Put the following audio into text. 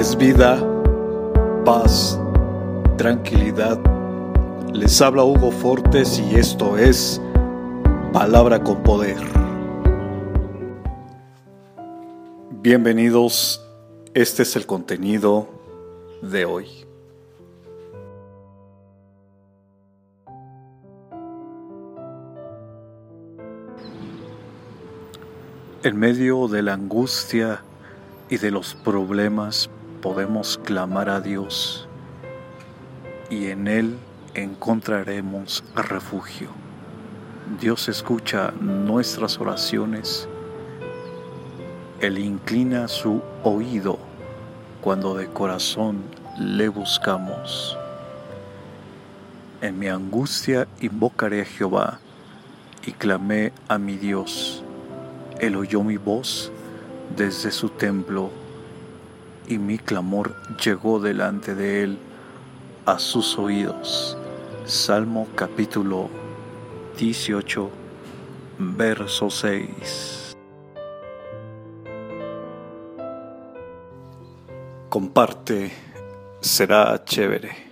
es vida, paz, tranquilidad. Les habla Hugo Fortes y esto es Palabra con Poder. Bienvenidos, este es el contenido de hoy. En medio de la angustia y de los problemas podemos clamar a Dios y en Él encontraremos refugio. Dios escucha nuestras oraciones. Él inclina su oído cuando de corazón le buscamos. En mi angustia invocaré a Jehová y clamé a mi Dios él oyó mi voz desde su templo y mi clamor llegó delante de Él a sus oídos. Salmo capítulo 18, verso 6. Comparte, será chévere.